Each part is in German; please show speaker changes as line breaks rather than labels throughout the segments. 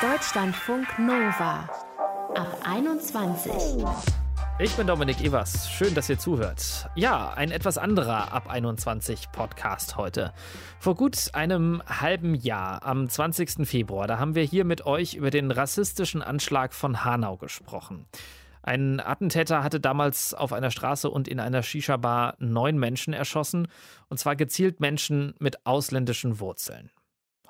Deutschlandfunk Nova ab 21.
Ich bin Dominik Evers. Schön, dass ihr zuhört. Ja, ein etwas anderer Ab 21 Podcast heute. Vor gut einem halben Jahr, am 20. Februar, da haben wir hier mit euch über den rassistischen Anschlag von Hanau gesprochen. Ein Attentäter hatte damals auf einer Straße und in einer Shisha-Bar neun Menschen erschossen, und zwar gezielt Menschen mit ausländischen Wurzeln.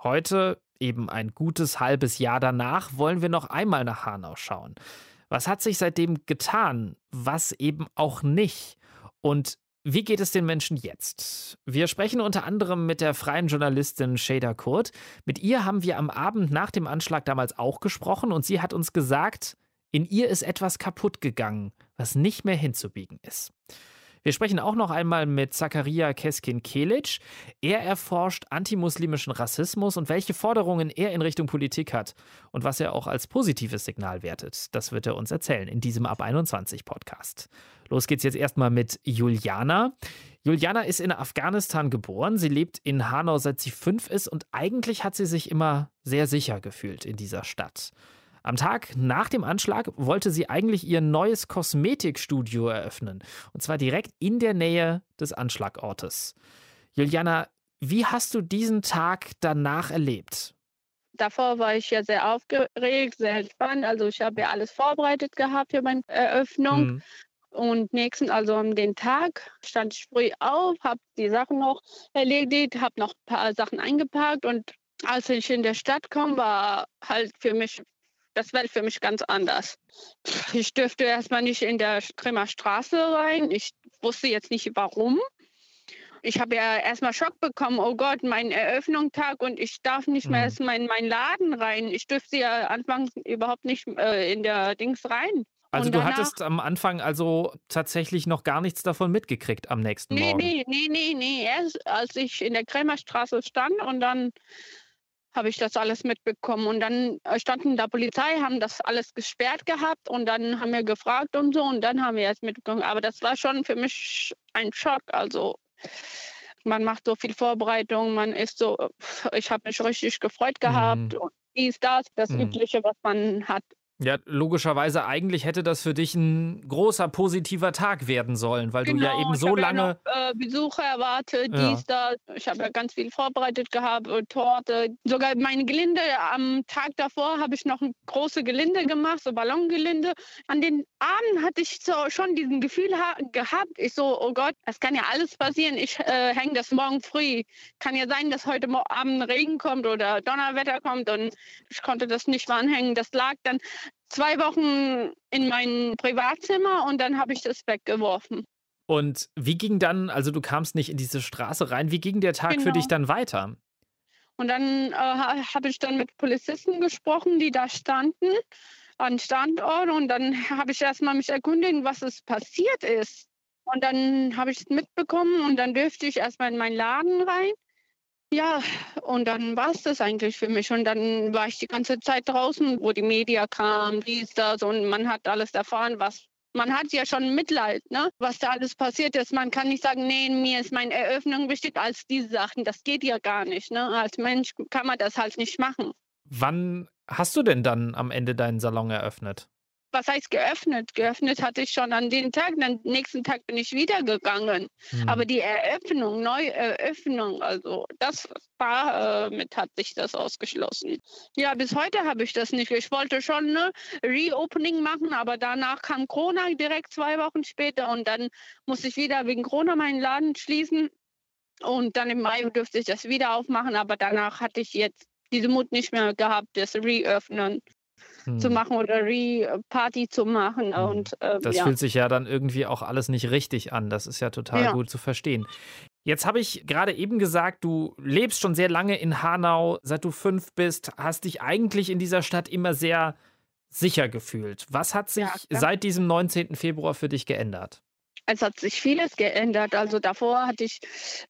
Heute, eben ein gutes halbes Jahr danach, wollen wir noch einmal nach Hanau schauen. Was hat sich seitdem getan? Was eben auch nicht? Und wie geht es den Menschen jetzt? Wir sprechen unter anderem mit der freien Journalistin Shada Kurt. Mit ihr haben wir am Abend nach dem Anschlag damals auch gesprochen und sie hat uns gesagt, in ihr ist etwas kaputt gegangen, was nicht mehr hinzubiegen ist. Wir sprechen auch noch einmal mit Zakaria Keskin-Kelic. Er erforscht antimuslimischen Rassismus und welche Forderungen er in Richtung Politik hat und was er auch als positives Signal wertet. Das wird er uns erzählen in diesem Ab 21 Podcast. Los geht's jetzt erstmal mit Juliana. Juliana ist in Afghanistan geboren. Sie lebt in Hanau seit sie fünf ist und eigentlich hat sie sich immer sehr sicher gefühlt in dieser Stadt. Am Tag nach dem Anschlag wollte sie eigentlich ihr neues Kosmetikstudio eröffnen. Und zwar direkt in der Nähe des Anschlagortes. Juliana, wie hast du diesen Tag danach erlebt?
Davor war ich ja sehr aufgeregt, sehr entspannt. Also ich habe ja alles vorbereitet gehabt für meine Eröffnung. Mhm. Und nächsten, also an den Tag, stand ich früh auf, habe die Sachen noch erledigt, habe noch ein paar Sachen eingepackt und als ich in der Stadt kam, war halt für mich das wäre für mich ganz anders. Ich dürfte erstmal nicht in der Bremer Straße rein. Ich wusste jetzt nicht warum. Ich habe ja erstmal Schock bekommen. Oh Gott, mein Eröffnungstag und ich darf nicht mehr mhm. erst in meinen Laden rein. Ich dürfte ja anfangs überhaupt nicht äh, in der Dings rein.
Also du hattest am Anfang also tatsächlich noch gar nichts davon mitgekriegt am nächsten
nee,
Morgen.
Nee, nee, nee, nee. Erst als ich in der Krämerstraße stand und dann habe ich das alles mitbekommen. Und dann äh, standen da Polizei, haben das alles gesperrt gehabt und dann haben wir gefragt und so und dann haben wir es mitbekommen. Aber das war schon für mich ein Schock. Also man macht so viel Vorbereitung, man ist so, ich habe mich richtig gefreut gehabt mhm. und dies, das, das mhm. Übliche, was man hat.
Ja, logischerweise eigentlich hätte das für dich ein großer positiver Tag werden sollen, weil genau, du ja genau, eben so lange.
Ja noch, äh, Besucher erwartet, ja. dies, das. Ich habe ja ganz viel vorbereitet gehabt, äh, Torte. Sogar meine Gelinde am Tag davor habe ich noch ein großes Gelinde gemacht, so Ballongelinde. An den Abend hatte ich so schon diesen Gefühl gehabt, ich so, oh Gott, es kann ja alles passieren. Ich äh, hänge das morgen früh. Kann ja sein, dass heute Abend Regen kommt oder Donnerwetter kommt und ich konnte das nicht anhängen. Das lag dann zwei Wochen in mein Privatzimmer und dann habe ich das weggeworfen.
Und wie ging dann, also du kamst nicht in diese Straße rein, wie ging der Tag genau. für dich dann weiter?
Und dann äh, habe ich dann mit Polizisten gesprochen, die da standen an Standort und dann habe ich erstmal mich erkundigt, was es passiert ist. Und dann habe ich es mitbekommen und dann dürfte ich erstmal in meinen Laden rein. Ja, und dann war es das eigentlich für mich. Und dann war ich die ganze Zeit draußen, wo die Media kam, dies, das. Und man hat alles erfahren, was. Man hat ja schon Mitleid, ne? was da alles passiert ist. Man kann nicht sagen, nee, mir ist meine Eröffnung wichtig als diese Sachen. Das geht ja gar nicht. Ne? Als Mensch kann man das halt nicht machen.
Wann hast du denn dann am Ende deinen Salon eröffnet?
Was heißt geöffnet? Geöffnet hatte ich schon an den Tag, dann nächsten Tag bin ich wieder gegangen. Mhm. Aber die Eröffnung, Neueröffnung, also das war, äh, mit hat sich das ausgeschlossen. Ja, bis heute habe ich das nicht. Ich wollte schon eine Reopening machen, aber danach kam Corona direkt zwei Wochen später und dann musste ich wieder wegen Corona meinen Laden schließen. Und dann im Mai dürfte ich das wieder aufmachen, aber danach hatte ich jetzt diese Mut nicht mehr gehabt, das Reöffnen hm. zu machen oder Re-Party zu machen. Hm. Und,
äh, das
ja.
fühlt sich ja dann irgendwie auch alles nicht richtig an. Das ist ja total ja. gut zu verstehen. Jetzt habe ich gerade eben gesagt, du lebst schon sehr lange in Hanau, seit du fünf bist, hast dich eigentlich in dieser Stadt immer sehr sicher gefühlt. Was hat sich ja, seit diesem 19. Februar für dich geändert?
Es hat sich vieles geändert. Also davor hatte ich,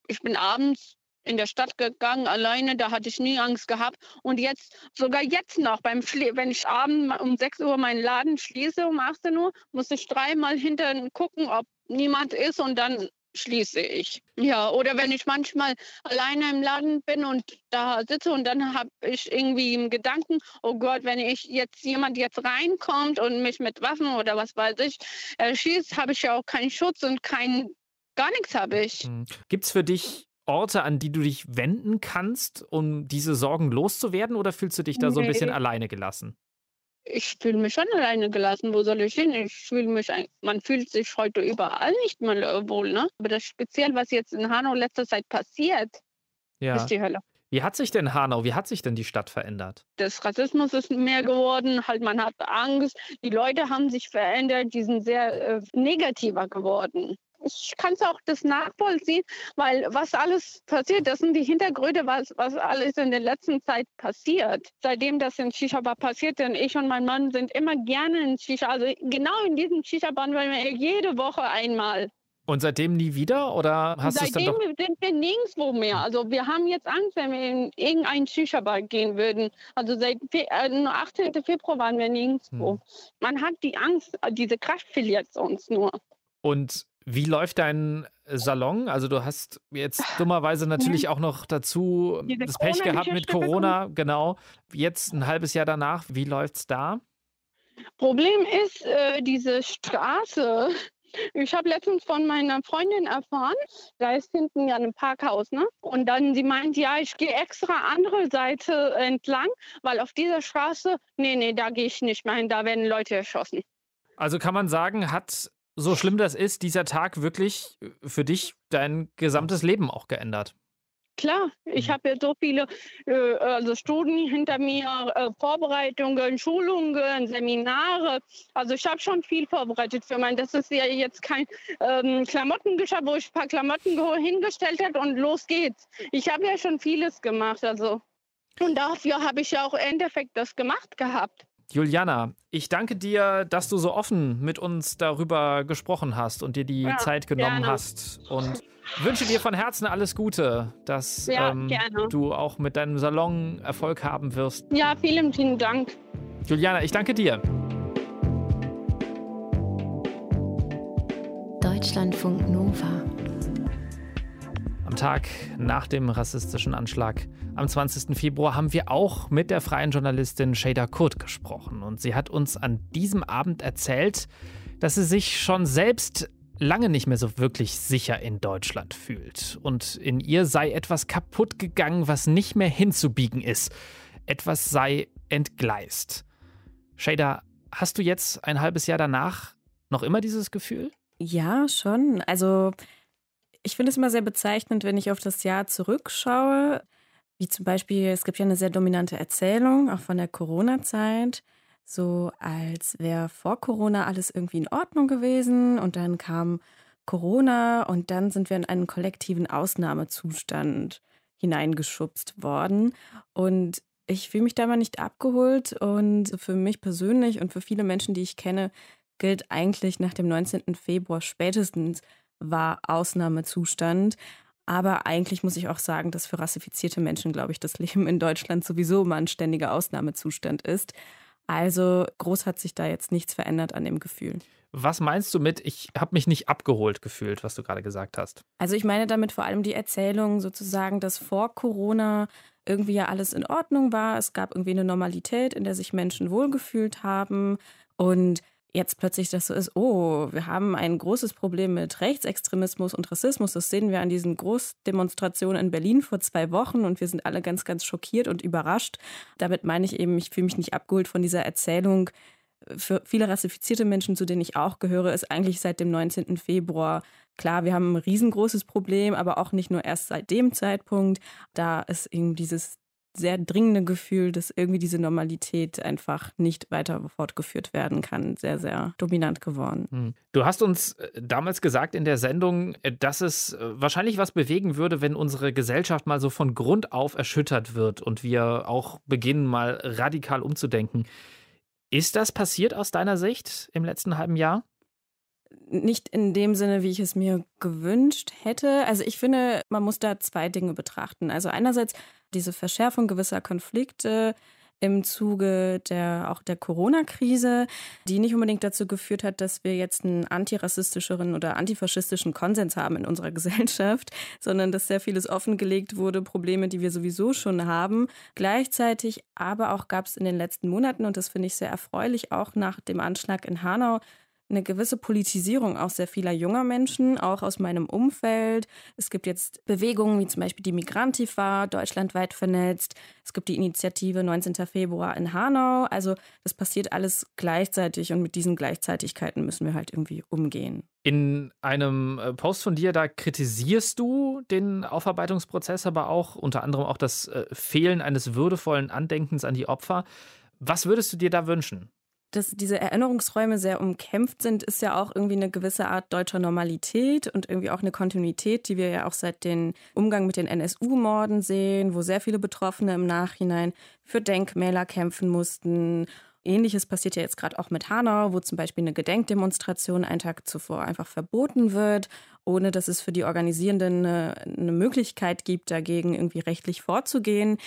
ich bin abends in der Stadt gegangen, alleine, da hatte ich nie Angst gehabt. Und jetzt, sogar jetzt noch, beim Schlie wenn ich abends um 6 Uhr meinen Laden schließe, um 18 Uhr, muss ich dreimal hinter gucken, ob niemand ist und dann schließe ich. Ja, oder wenn ich manchmal alleine im Laden bin und da sitze und dann habe ich irgendwie im Gedanken, oh Gott, wenn ich jetzt jemand jetzt reinkommt und mich mit Waffen oder was weiß ich erschießt, habe ich ja auch keinen Schutz und kein gar nichts habe ich. Hm.
Gibt es für dich Orte, an die du dich wenden kannst, um diese Sorgen loszuwerden, oder fühlst du dich da so ein bisschen alleine gelassen?
ich fühle mich schon alleine gelassen. Wo soll ich hin? Ich fühle mich, man fühlt sich heute überall nicht mehr wohl, ne? Aber das speziell, was jetzt in Hanau letzter Zeit passiert, ja. ist die Hölle.
Wie hat sich denn Hanau, wie hat sich denn die Stadt verändert?
Das Rassismus ist mehr geworden, halt man hat Angst, die Leute haben sich verändert, die sind sehr äh, negativer geworden ich kann es auch das nachvollziehen, weil was alles passiert, das sind die Hintergründe, was, was alles in der letzten Zeit passiert. Seitdem das in Shisha-Bar passiert, denn ich und mein Mann sind immer gerne in Shisha, also genau in diesem Shisha-Bar, weil wir jede Woche einmal.
Und seitdem nie wieder oder hast du es dann doch?
sind wir nirgendwo mehr. Also wir haben jetzt Angst, wenn wir in irgendein Shisha-Bar gehen würden. Also seit äh, 18. Februar waren wir nirgendwo. Hm. Man hat die Angst, diese Kraft verliert uns nur.
Und wie läuft dein Salon? Also du hast jetzt dummerweise natürlich auch noch dazu Diese das Pech gehabt mit Corona, genau. Jetzt ein halbes Jahr danach, wie läuft es da?
Problem ist äh, diese Straße. Ich habe letztens von meiner Freundin erfahren, da ist hinten ja ein Parkhaus, ne? Und dann sie meint, ja, ich gehe extra andere Seite entlang, weil auf dieser Straße, nee, nee, da gehe ich nicht mehr hin, da werden Leute erschossen.
Also kann man sagen, hat so schlimm das ist, dieser Tag wirklich für dich dein gesamtes Leben auch geändert?
Klar, ich mhm. habe ja so viele äh, also Studien hinter mir, äh, Vorbereitungen, Schulungen, Seminare. Also ich habe schon viel vorbereitet für mein. Das ist ja jetzt kein ähm, Klamottengeschäft, wo ich ein paar Klamotten hingestellt habe und los geht's. Ich habe ja schon vieles gemacht. Also und dafür habe ich ja auch im Endeffekt das gemacht gehabt.
Juliana, ich danke dir, dass du so offen mit uns darüber gesprochen hast und dir die ja, Zeit genommen gerne. hast. Und wünsche dir von Herzen alles Gute, dass ja, ähm, du auch mit deinem Salon Erfolg haben wirst.
Ja, vielen, vielen Dank.
Juliana, ich danke dir.
Deutschlandfunk Nova.
Am Tag nach dem rassistischen Anschlag am 20. Februar haben wir auch mit der freien Journalistin Shada Kurt gesprochen. Und sie hat uns an diesem Abend erzählt, dass sie sich schon selbst lange nicht mehr so wirklich sicher in Deutschland fühlt. Und in ihr sei etwas kaputt gegangen, was nicht mehr hinzubiegen ist. Etwas sei entgleist. Shada, hast du jetzt ein halbes Jahr danach noch immer dieses Gefühl?
Ja, schon. Also ich finde es immer sehr bezeichnend, wenn ich auf das Jahr zurückschaue. Wie zum Beispiel, es gibt ja eine sehr dominante Erzählung, auch von der Corona-Zeit, so als wäre vor Corona alles irgendwie in Ordnung gewesen und dann kam Corona und dann sind wir in einen kollektiven Ausnahmezustand hineingeschubst worden. Und ich fühle mich da mal nicht abgeholt und für mich persönlich und für viele Menschen, die ich kenne, gilt eigentlich nach dem 19. Februar spätestens war Ausnahmezustand. Aber eigentlich muss ich auch sagen, dass für rassifizierte Menschen, glaube ich, das Leben in Deutschland sowieso immer ein ständiger Ausnahmezustand ist. Also groß hat sich da jetzt nichts verändert an dem Gefühl.
Was meinst du mit, ich habe mich nicht abgeholt gefühlt, was du gerade gesagt hast?
Also ich meine damit vor allem die Erzählung sozusagen, dass vor Corona irgendwie ja alles in Ordnung war. Es gab irgendwie eine Normalität, in der sich Menschen wohlgefühlt haben. Und jetzt plötzlich das so ist, oh, wir haben ein großes Problem mit Rechtsextremismus und Rassismus. Das sehen wir an diesen Großdemonstrationen in Berlin vor zwei Wochen und wir sind alle ganz, ganz schockiert und überrascht. Damit meine ich eben, ich fühle mich nicht abgeholt von dieser Erzählung. Für viele rassifizierte Menschen, zu denen ich auch gehöre, ist eigentlich seit dem 19. Februar klar, wir haben ein riesengroßes Problem, aber auch nicht nur erst seit dem Zeitpunkt. Da ist eben dieses sehr dringende Gefühl, dass irgendwie diese Normalität einfach nicht weiter fortgeführt werden kann, sehr, sehr dominant geworden. Hm.
Du hast uns äh, damals gesagt in der Sendung, äh, dass es äh, wahrscheinlich was bewegen würde, wenn unsere Gesellschaft mal so von Grund auf erschüttert wird und wir auch beginnen, mal radikal umzudenken. Ist das passiert aus deiner Sicht im letzten halben Jahr?
Nicht in dem Sinne, wie ich es mir gewünscht hätte. Also ich finde, man muss da zwei Dinge betrachten. Also einerseits diese Verschärfung gewisser Konflikte im Zuge der auch der Corona-Krise, die nicht unbedingt dazu geführt hat, dass wir jetzt einen antirassistischeren oder antifaschistischen Konsens haben in unserer Gesellschaft, sondern dass sehr vieles offengelegt wurde, Probleme, die wir sowieso schon haben. Gleichzeitig aber auch gab es in den letzten Monaten, und das finde ich sehr erfreulich, auch nach dem Anschlag in Hanau, eine gewisse Politisierung auch sehr vieler junger Menschen, auch aus meinem Umfeld. Es gibt jetzt Bewegungen wie zum Beispiel die Migrantifa, deutschlandweit vernetzt. Es gibt die Initiative 19. Februar in Hanau. Also das passiert alles gleichzeitig und mit diesen Gleichzeitigkeiten müssen wir halt irgendwie umgehen.
In einem äh, Post von dir, da kritisierst du den Aufarbeitungsprozess, aber auch unter anderem auch das äh, Fehlen eines würdevollen Andenkens an die Opfer. Was würdest du dir da wünschen?
Dass diese Erinnerungsräume sehr umkämpft sind, ist ja auch irgendwie eine gewisse Art deutscher Normalität und irgendwie auch eine Kontinuität, die wir ja auch seit dem Umgang mit den NSU-Morden sehen, wo sehr viele Betroffene im Nachhinein für Denkmäler kämpfen mussten. Ähnliches passiert ja jetzt gerade auch mit Hanau, wo zum Beispiel eine Gedenkdemonstration einen Tag zuvor einfach verboten wird, ohne dass es für die Organisierenden eine, eine Möglichkeit gibt, dagegen irgendwie rechtlich vorzugehen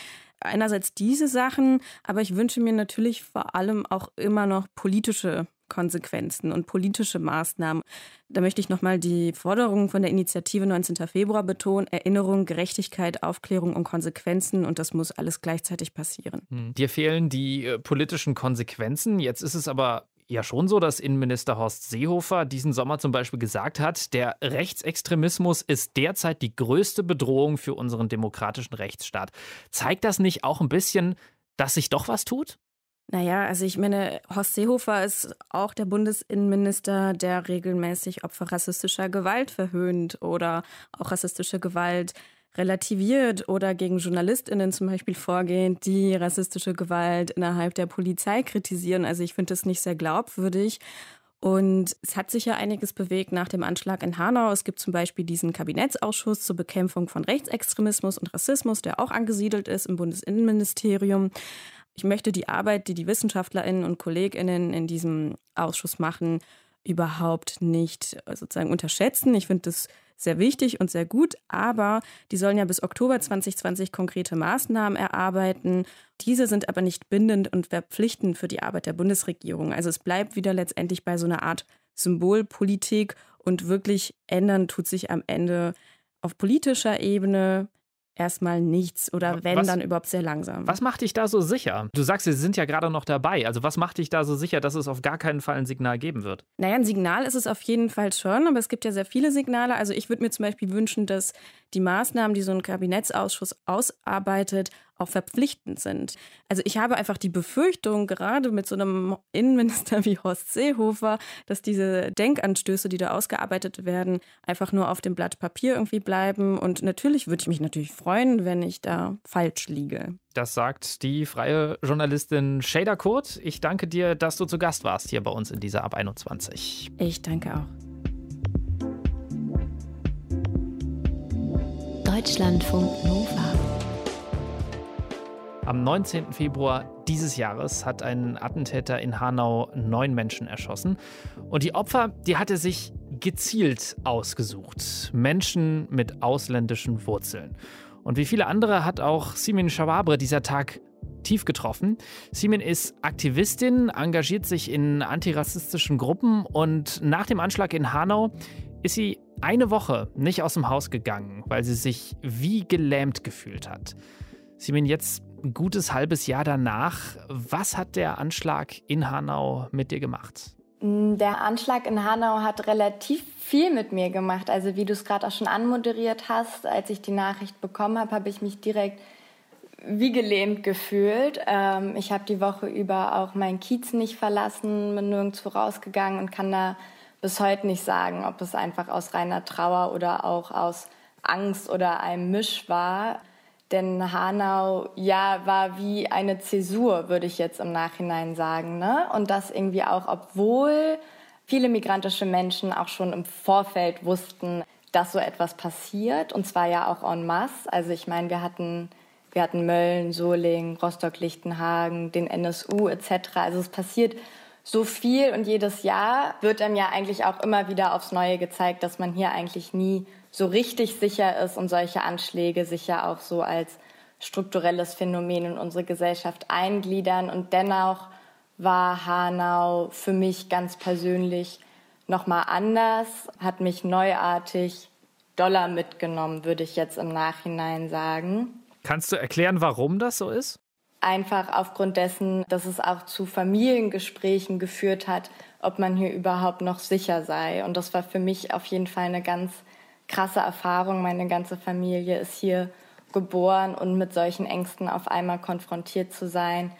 einerseits diese Sachen, aber ich wünsche mir natürlich vor allem auch immer noch politische Konsequenzen und politische Maßnahmen. Da möchte ich nochmal die Forderungen von der Initiative 19. Februar betonen. Erinnerung, Gerechtigkeit, Aufklärung und Konsequenzen und das muss alles gleichzeitig passieren.
Hm. Dir fehlen die äh, politischen Konsequenzen. Jetzt ist es aber ja schon so, dass Innenminister Horst Seehofer diesen Sommer zum Beispiel gesagt hat, der Rechtsextremismus ist derzeit die größte Bedrohung für unseren demokratischen Rechtsstaat. Zeigt das nicht auch ein bisschen, dass sich doch was tut?
Naja, also ich meine, Horst Seehofer ist auch der Bundesinnenminister, der regelmäßig Opfer rassistischer Gewalt verhöhnt oder auch rassistische Gewalt relativiert oder gegen JournalistInnen zum Beispiel vorgehen, die rassistische Gewalt innerhalb der Polizei kritisieren. Also ich finde das nicht sehr glaubwürdig. Und es hat sich ja einiges bewegt nach dem Anschlag in Hanau. Es gibt zum Beispiel diesen Kabinettsausschuss zur Bekämpfung von Rechtsextremismus und Rassismus, der auch angesiedelt ist im Bundesinnenministerium. Ich möchte die Arbeit, die die WissenschaftlerInnen und KollegInnen in diesem Ausschuss machen, überhaupt nicht sozusagen unterschätzen. Ich finde das sehr wichtig und sehr gut, aber die sollen ja bis Oktober 2020 konkrete Maßnahmen erarbeiten. Diese sind aber nicht bindend und verpflichtend für die Arbeit der Bundesregierung. Also es bleibt wieder letztendlich bei so einer Art Symbolpolitik und wirklich ändern tut sich am Ende auf politischer Ebene erstmal nichts oder wenn, was, dann überhaupt sehr langsam.
Was macht dich da so sicher? Du sagst, sie sind ja gerade noch dabei. Also was macht dich da so sicher, dass es auf gar keinen Fall ein Signal geben wird?
Naja, ein Signal ist es auf jeden Fall schon, aber es gibt ja sehr viele Signale. Also ich würde mir zum Beispiel wünschen, dass die Maßnahmen, die so ein Kabinettsausschuss ausarbeitet, auch verpflichtend sind. Also ich habe einfach die Befürchtung, gerade mit so einem Innenminister wie Horst Seehofer, dass diese Denkanstöße, die da ausgearbeitet werden, einfach nur auf dem Blatt Papier irgendwie bleiben. Und natürlich würde ich mich natürlich freuen, wenn ich da falsch liege.
Das sagt die freie Journalistin Shader Kurt. Ich danke dir, dass du zu Gast warst hier bei uns in dieser Ab 21.
Ich danke auch.
Deutschlandfunk Nova.
Am 19. Februar dieses Jahres hat ein Attentäter in Hanau neun Menschen erschossen. Und die Opfer, die hat er sich gezielt ausgesucht. Menschen mit ausländischen Wurzeln. Und wie viele andere hat auch Simin Shawabre dieser Tag tief getroffen. Simin ist Aktivistin, engagiert sich in antirassistischen Gruppen und nach dem Anschlag in Hanau ist sie eine Woche nicht aus dem Haus gegangen, weil sie sich wie gelähmt gefühlt hat. Simin, jetzt ein gutes halbes Jahr danach, was hat der Anschlag in Hanau mit dir gemacht?
Mm, der Anschlag in Hanau hat relativ viel mit mir gemacht. Also wie du es gerade auch schon anmoderiert hast, als ich die Nachricht bekommen habe, habe ich mich direkt wie gelähmt gefühlt. Ähm, ich habe die Woche über auch meinen Kiez nicht verlassen, bin nirgendwo rausgegangen und kann da bis heute nicht sagen, ob es einfach aus reiner Trauer oder auch aus Angst oder einem Misch war. Denn Hanau, ja, war wie eine Zäsur, würde ich jetzt im Nachhinein sagen. Ne? Und das irgendwie auch, obwohl viele migrantische Menschen auch schon im Vorfeld wussten, dass so etwas passiert. Und zwar ja auch en masse. Also ich meine, wir hatten, wir hatten Mölln, Soling, Rostock-Lichtenhagen, den NSU etc. Also es passiert so viel und jedes Jahr wird einem ja eigentlich auch immer wieder aufs Neue gezeigt, dass man hier eigentlich nie so richtig sicher ist und solche Anschläge sich ja auch so als strukturelles Phänomen in unsere Gesellschaft eingliedern. Und dennoch war Hanau für mich ganz persönlich nochmal anders, hat mich neuartig doller mitgenommen, würde ich jetzt im Nachhinein sagen.
Kannst du erklären, warum das so ist?
Einfach aufgrund dessen, dass es auch zu Familiengesprächen geführt hat, ob man hier überhaupt noch sicher sei. Und das war für mich auf jeden Fall eine ganz krasse Erfahrung. Meine ganze Familie ist hier geboren und mit solchen Ängsten auf einmal konfrontiert zu sein,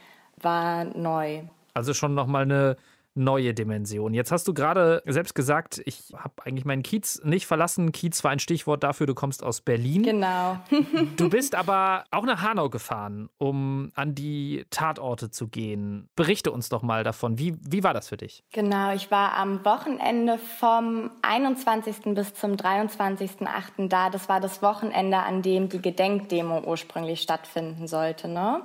war neu.
Also schon nochmal eine neue Dimension. Jetzt hast du gerade selbst gesagt, ich habe eigentlich meinen Kiez nicht verlassen. Kiez war ein Stichwort dafür, du kommst aus Berlin.
Genau.
du bist aber auch nach Hanau gefahren, um an die Tatorte zu gehen. Berichte uns doch mal davon. Wie, wie war das für dich?
Genau, ich war am Wochenende vom 21. bis zum 23.8. da. Das war das Wochenende, an dem die Gedenkdemo ursprünglich stattfinden sollte. Ne?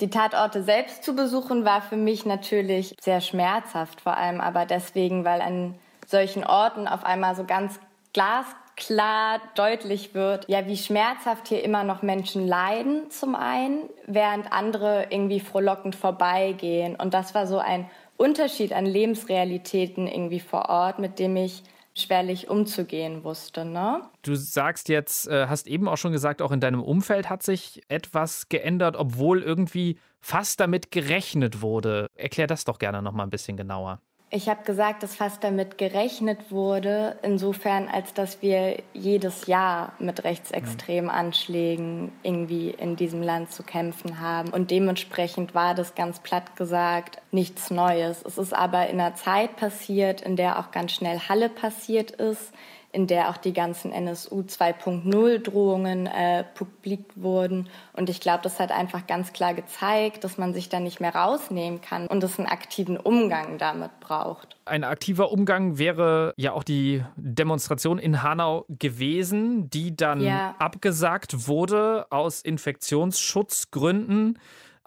Die Tatorte selbst zu besuchen war für mich natürlich sehr schmerzhaft, vor allem aber deswegen, weil an solchen Orten auf einmal so ganz glasklar deutlich wird, ja, wie schmerzhaft hier immer noch Menschen leiden zum einen, während andere irgendwie frohlockend vorbeigehen. Und das war so ein Unterschied an Lebensrealitäten irgendwie vor Ort, mit dem ich schwerlich umzugehen wusste. Ne?
Du sagst jetzt, äh, hast eben auch schon gesagt, auch in deinem Umfeld hat sich etwas geändert, obwohl irgendwie fast damit gerechnet wurde. Erklär das doch gerne noch mal ein bisschen genauer.
Ich habe gesagt, dass fast damit gerechnet wurde, insofern, als dass wir jedes Jahr mit rechtsextremen Anschlägen irgendwie in diesem Land zu kämpfen haben. Und dementsprechend war das ganz platt gesagt nichts Neues. Es ist aber in einer Zeit passiert, in der auch ganz schnell Halle passiert ist, in der auch die ganzen NSU 2.0 Drohungen äh, publik wurden. Und ich glaube, das hat einfach ganz klar gezeigt, dass man sich da nicht mehr rausnehmen kann und es einen aktiven Umgang damit braucht.
Ein aktiver Umgang wäre ja auch die Demonstration in Hanau gewesen, die dann ja. abgesagt wurde aus Infektionsschutzgründen.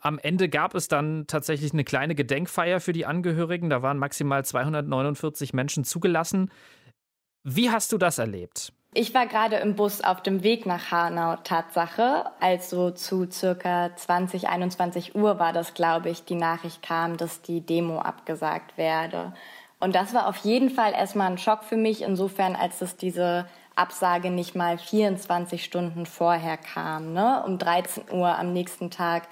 Am Ende gab es dann tatsächlich eine kleine Gedenkfeier für die Angehörigen. Da waren maximal 249 Menschen zugelassen. Wie hast du das erlebt?
Ich war gerade im Bus auf dem Weg nach Hanau, Tatsache. Also zu circa 20, 21 Uhr war das, glaube ich, die Nachricht kam, dass die Demo abgesagt werde. Und das war auf jeden Fall erstmal ein Schock für mich, insofern, als dass diese Absage nicht mal 24 Stunden vorher kam. Ne? Um 13 Uhr am nächsten Tag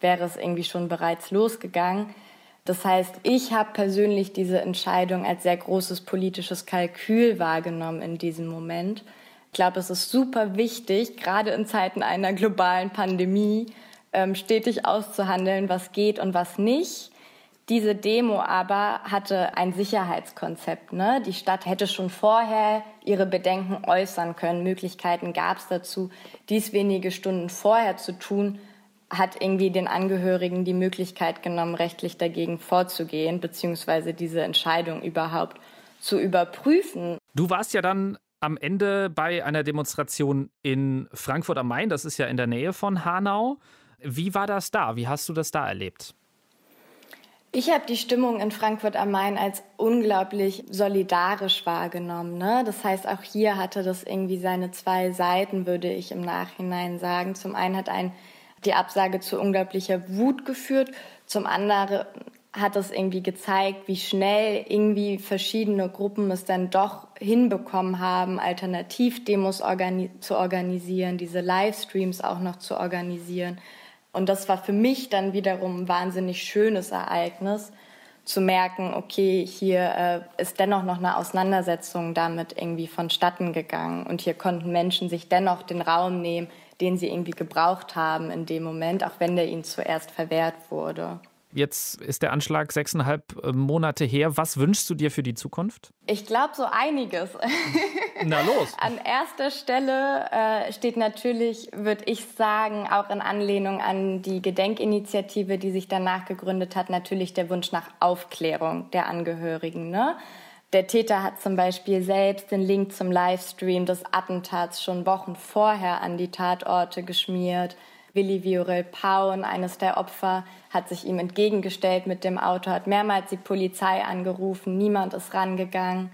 wäre es irgendwie schon bereits losgegangen. Das heißt, ich habe persönlich diese Entscheidung als sehr großes politisches Kalkül wahrgenommen in diesem Moment. Ich glaube, es ist super wichtig, gerade in Zeiten einer globalen Pandemie, ähm, stetig auszuhandeln, was geht und was nicht. Diese Demo aber hatte ein Sicherheitskonzept. Ne? Die Stadt hätte schon vorher ihre Bedenken äußern können. Möglichkeiten gab es dazu, dies wenige Stunden vorher zu tun, hat irgendwie den Angehörigen die Möglichkeit genommen, rechtlich dagegen vorzugehen, beziehungsweise diese Entscheidung überhaupt zu überprüfen.
Du warst ja dann am Ende bei einer Demonstration in Frankfurt am Main, das ist ja in der Nähe von Hanau. Wie war das da? Wie hast du das da erlebt?
Ich habe die Stimmung in Frankfurt am Main als unglaublich solidarisch wahrgenommen. Ne? Das heißt, auch hier hatte das irgendwie seine zwei Seiten, würde ich im Nachhinein sagen. Zum einen hat ein die Absage zu unglaublicher Wut geführt. Zum anderen hat es irgendwie gezeigt, wie schnell irgendwie verschiedene Gruppen es dann doch hinbekommen haben, Alternativdemos organi zu organisieren, diese Livestreams auch noch zu organisieren. Und das war für mich dann wiederum ein wahnsinnig schönes Ereignis, zu merken, okay, hier äh, ist dennoch noch eine Auseinandersetzung damit irgendwie vonstatten gegangen. Und hier konnten Menschen sich dennoch den Raum nehmen, den sie irgendwie gebraucht haben in dem Moment, auch wenn der ihnen zuerst verwehrt wurde.
Jetzt ist der Anschlag sechseinhalb äh, Monate her. Was wünschst du dir für die Zukunft?
Ich glaube so einiges.
Na los.
An erster Stelle äh, steht natürlich, würde ich sagen, auch in Anlehnung an die Gedenkinitiative, die sich danach gegründet hat, natürlich der Wunsch nach Aufklärung der Angehörigen. Ne? Der Täter hat zum Beispiel selbst den Link zum Livestream des Attentats schon Wochen vorher an die Tatorte geschmiert. Willi Viorel Paun, eines der Opfer, hat sich ihm entgegengestellt mit dem Auto, hat mehrmals die Polizei angerufen, niemand ist rangegangen.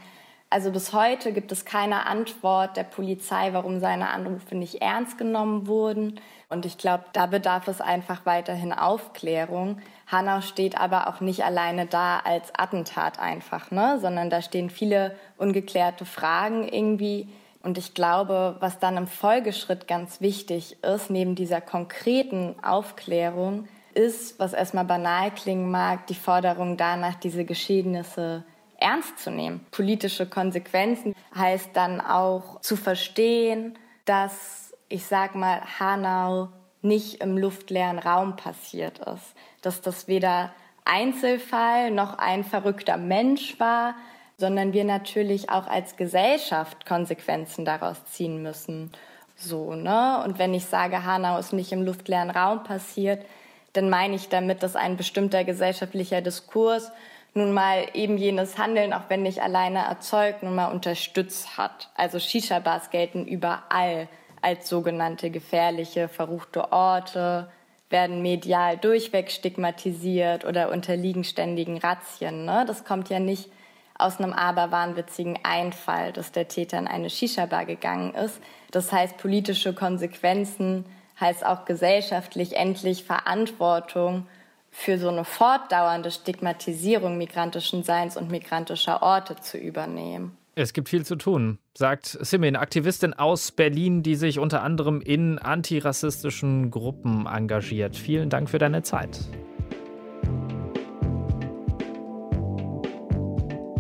Also bis heute gibt es keine Antwort der Polizei, warum seine Anrufe nicht ernst genommen wurden. Und ich glaube, da bedarf es einfach weiterhin Aufklärung. Hanau steht aber auch nicht alleine da als Attentat einfach, ne? sondern da stehen viele ungeklärte Fragen irgendwie. Und ich glaube, was dann im Folgeschritt ganz wichtig ist, neben dieser konkreten Aufklärung, ist, was erstmal banal klingen mag, die Forderung danach, diese Geschehnisse ernst zu nehmen. Politische Konsequenzen heißt dann auch zu verstehen, dass, ich sag mal, Hanau nicht im luftleeren Raum passiert ist. Dass das weder Einzelfall noch ein verrückter Mensch war, sondern wir natürlich auch als Gesellschaft Konsequenzen daraus ziehen müssen. So, ne? Und wenn ich sage, Hanau ist nicht im luftleeren Raum passiert, dann meine ich damit, dass ein bestimmter gesellschaftlicher Diskurs nun mal eben jenes Handeln, auch wenn nicht alleine erzeugt, nun mal unterstützt hat. Also Shisha-Bars gelten überall als sogenannte gefährliche, verruchte Orte, werden medial durchweg stigmatisiert oder unterliegen ständigen Razzien. Ne? Das kommt ja nicht aus einem aberwahnwitzigen Einfall, dass der Täter in eine Shisha-Bar gegangen ist. Das heißt, politische Konsequenzen heißt auch gesellschaftlich endlich Verantwortung für so eine fortdauernde Stigmatisierung migrantischen Seins und migrantischer Orte zu übernehmen.
Es gibt viel zu tun, sagt Simin, Aktivistin aus Berlin, die sich unter anderem in antirassistischen Gruppen engagiert. Vielen Dank für deine Zeit.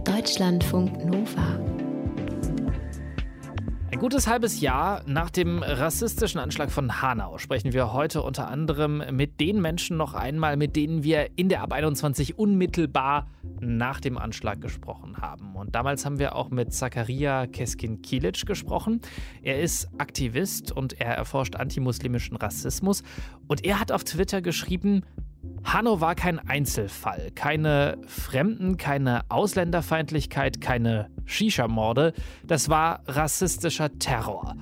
Deutschlandfunk Nova
gutes halbes Jahr nach dem rassistischen Anschlag von Hanau sprechen wir heute unter anderem mit den Menschen noch einmal, mit denen wir in der Ab 21 unmittelbar nach dem Anschlag gesprochen haben. Und damals haben wir auch mit Zakaria Keskin-Kilic gesprochen. Er ist Aktivist und er erforscht antimuslimischen Rassismus. Und er hat auf Twitter geschrieben, Hanno war kein Einzelfall, keine Fremden, keine Ausländerfeindlichkeit, keine Shisha-Morde. Das war rassistischer Terror.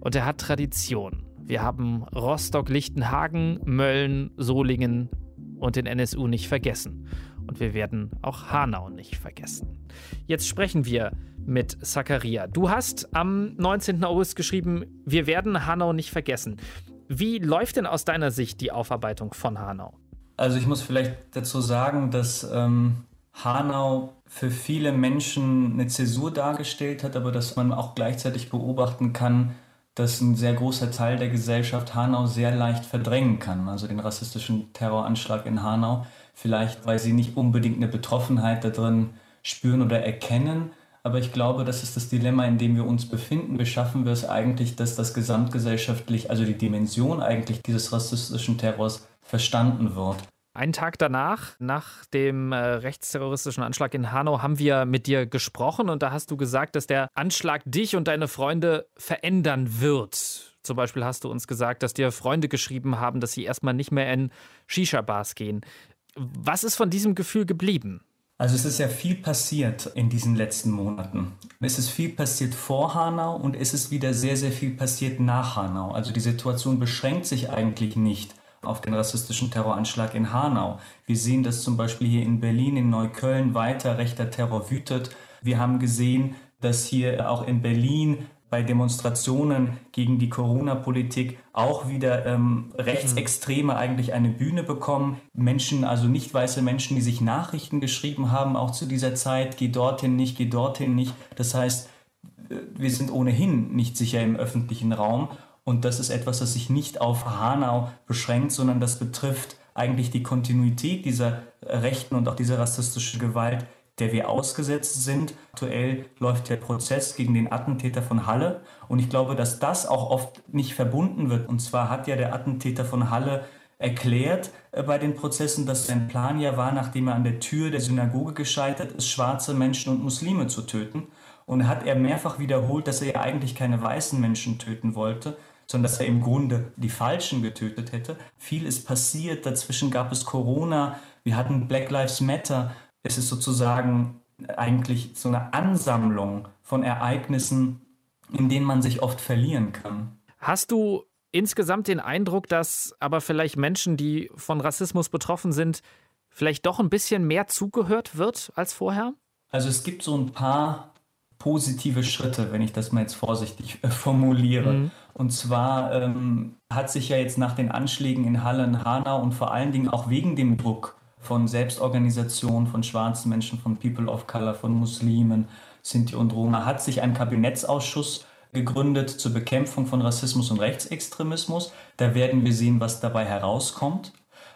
Und er hat Tradition. Wir haben Rostock, Lichtenhagen, Mölln, Solingen und den NSU nicht vergessen. Und wir werden auch Hanau nicht vergessen. Jetzt sprechen wir mit Zakaria. Du hast am 19. August geschrieben, wir werden Hanau nicht vergessen. Wie läuft denn aus deiner Sicht die Aufarbeitung von Hanau?
Also ich muss vielleicht dazu sagen, dass ähm, Hanau für viele Menschen eine Zäsur dargestellt hat, aber dass man auch gleichzeitig beobachten kann, dass ein sehr großer Teil der Gesellschaft Hanau sehr leicht verdrängen kann. Also den rassistischen Terroranschlag in Hanau. Vielleicht, weil sie nicht unbedingt eine Betroffenheit da drin spüren oder erkennen. Aber ich glaube, das ist das Dilemma, in dem wir uns befinden. Wie schaffen wir es eigentlich, dass das gesamtgesellschaftlich, also die Dimension eigentlich dieses rassistischen Terrors verstanden wird.
Einen Tag danach, nach dem äh, rechtsterroristischen Anschlag in Hanau, haben wir mit dir gesprochen und da hast du gesagt, dass der Anschlag dich und deine Freunde verändern wird. Zum Beispiel hast du uns gesagt, dass dir Freunde geschrieben haben, dass sie erstmal nicht mehr in Shisha-Bars gehen. Was ist von diesem Gefühl geblieben?
Also es ist ja viel passiert in diesen letzten Monaten. Es ist viel passiert vor Hanau und es ist wieder sehr, sehr viel passiert nach Hanau. Also die Situation beschränkt sich eigentlich nicht auf den rassistischen Terroranschlag in Hanau. Wir sehen, dass zum Beispiel hier in Berlin, in Neukölln weiter rechter Terror wütet. Wir haben gesehen, dass hier auch in Berlin bei Demonstrationen gegen die Corona-Politik auch wieder ähm, Rechtsextreme eigentlich eine Bühne bekommen. Menschen, also nicht weiße Menschen, die sich Nachrichten geschrieben haben, auch zu dieser Zeit, geh dorthin nicht, geh dorthin nicht. Das heißt, äh, wir sind ohnehin nicht sicher im öffentlichen Raum. Und das ist etwas, das sich nicht auf Hanau beschränkt, sondern das betrifft eigentlich die Kontinuität dieser rechten und auch dieser rassistischen Gewalt, der wir ausgesetzt sind. Aktuell läuft der Prozess gegen den Attentäter von Halle. Und ich glaube, dass das auch oft nicht verbunden wird. Und zwar hat ja der Attentäter von Halle erklärt äh, bei den Prozessen, dass sein Plan ja war, nachdem er an der Tür der Synagoge gescheitert ist, schwarze Menschen und Muslime zu töten. Und hat er mehrfach wiederholt, dass er ja eigentlich keine weißen Menschen töten wollte, sondern dass er im Grunde die Falschen getötet hätte. Viel ist passiert, dazwischen gab es Corona, wir hatten Black Lives Matter. Es ist sozusagen eigentlich so eine Ansammlung von Ereignissen, in denen man sich oft verlieren kann.
Hast du insgesamt den Eindruck, dass aber vielleicht Menschen, die von Rassismus betroffen sind, vielleicht doch ein bisschen mehr zugehört wird als vorher?
Also es gibt so ein paar positive Schritte, wenn ich das mal jetzt vorsichtig äh, formuliere. Mhm. Und zwar ähm, hat sich ja jetzt nach den Anschlägen in Halle und Hanau und vor allen Dingen auch wegen dem Druck von Selbstorganisationen, von schwarzen Menschen, von People of Color, von Muslimen, Sinti und Roma, hat sich ein Kabinettsausschuss gegründet zur Bekämpfung von Rassismus und Rechtsextremismus. Da werden wir sehen, was dabei herauskommt.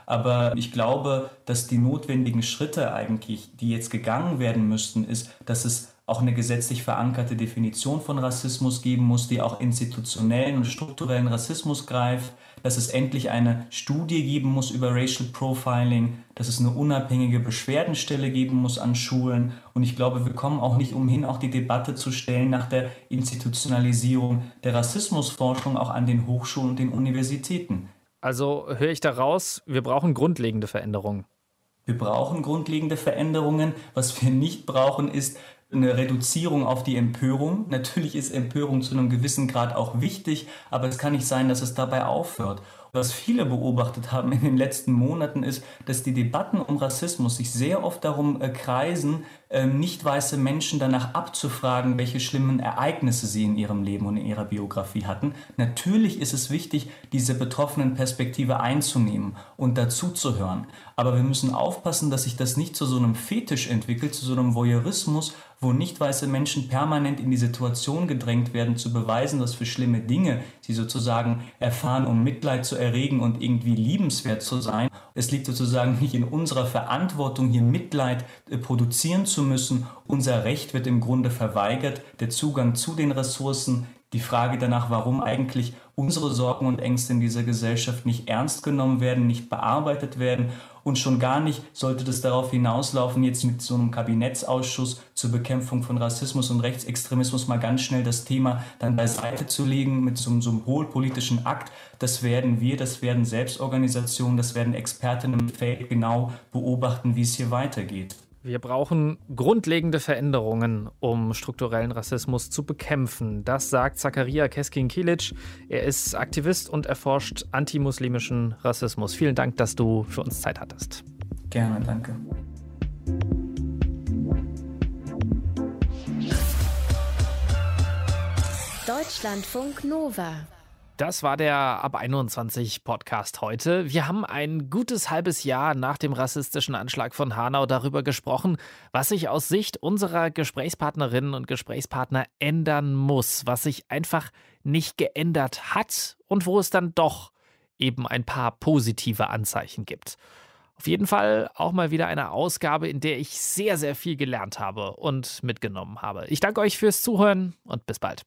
Aber ich glaube, dass die notwendigen Schritte eigentlich, die jetzt gegangen werden müssten, ist, dass es auch eine gesetzlich verankerte Definition von Rassismus geben muss, die auch institutionellen und strukturellen Rassismus greift, dass es endlich eine Studie geben muss über Racial Profiling, dass es eine unabhängige Beschwerdenstelle geben muss an Schulen. Und ich glaube, wir kommen auch nicht umhin, auch die Debatte zu stellen nach der Institutionalisierung der Rassismusforschung auch an den Hochschulen und den Universitäten.
Also höre ich daraus, wir brauchen grundlegende Veränderungen.
Wir brauchen grundlegende Veränderungen. Was wir nicht brauchen, ist eine Reduzierung auf die Empörung. Natürlich ist Empörung zu einem gewissen Grad auch wichtig, aber es kann nicht sein, dass es dabei aufhört. Was viele beobachtet haben in den letzten Monaten ist, dass die Debatten um Rassismus sich sehr oft darum äh, kreisen, äh, nicht weiße Menschen danach abzufragen, welche schlimmen Ereignisse sie in ihrem Leben und in ihrer Biografie hatten. Natürlich ist es wichtig, diese betroffenen Perspektive einzunehmen und dazuzuhören. Aber wir müssen aufpassen, dass sich das nicht zu so einem Fetisch entwickelt, zu so einem Voyeurismus, wo nicht weiße Menschen permanent in die Situation gedrängt werden, zu beweisen, was für schlimme Dinge sie sozusagen erfahren, um Mitleid zu erregen und irgendwie liebenswert zu sein. Es liegt sozusagen nicht in unserer Verantwortung, hier Mitleid äh, produzieren zu müssen. Unser Recht wird im Grunde verweigert, der Zugang zu den Ressourcen, die Frage danach, warum eigentlich unsere Sorgen und Ängste in dieser Gesellschaft nicht ernst genommen werden, nicht bearbeitet werden und schon gar nicht sollte das darauf hinauslaufen, jetzt mit so einem Kabinettsausschuss zur Bekämpfung von Rassismus und Rechtsextremismus mal ganz schnell das Thema dann beiseite zu legen mit so einem symbolpolitischen Akt. Das werden wir, das werden Selbstorganisationen, das werden Expertinnen im Feld genau beobachten, wie es hier weitergeht.
Wir brauchen grundlegende Veränderungen, um strukturellen Rassismus zu bekämpfen. Das sagt Zakaria Keskin-Kilic. Er ist Aktivist und erforscht antimuslimischen Rassismus. Vielen Dank, dass du für uns Zeit hattest.
Gerne, danke.
Deutschlandfunk Nova
das war der Ab 21 Podcast heute. Wir haben ein gutes halbes Jahr nach dem rassistischen Anschlag von Hanau darüber gesprochen, was sich aus Sicht unserer Gesprächspartnerinnen und Gesprächspartner ändern muss, was sich einfach nicht geändert hat und wo es dann doch eben ein paar positive Anzeichen gibt. Auf jeden Fall auch mal wieder eine Ausgabe, in der ich sehr, sehr viel gelernt habe und mitgenommen habe. Ich danke euch fürs Zuhören und bis bald.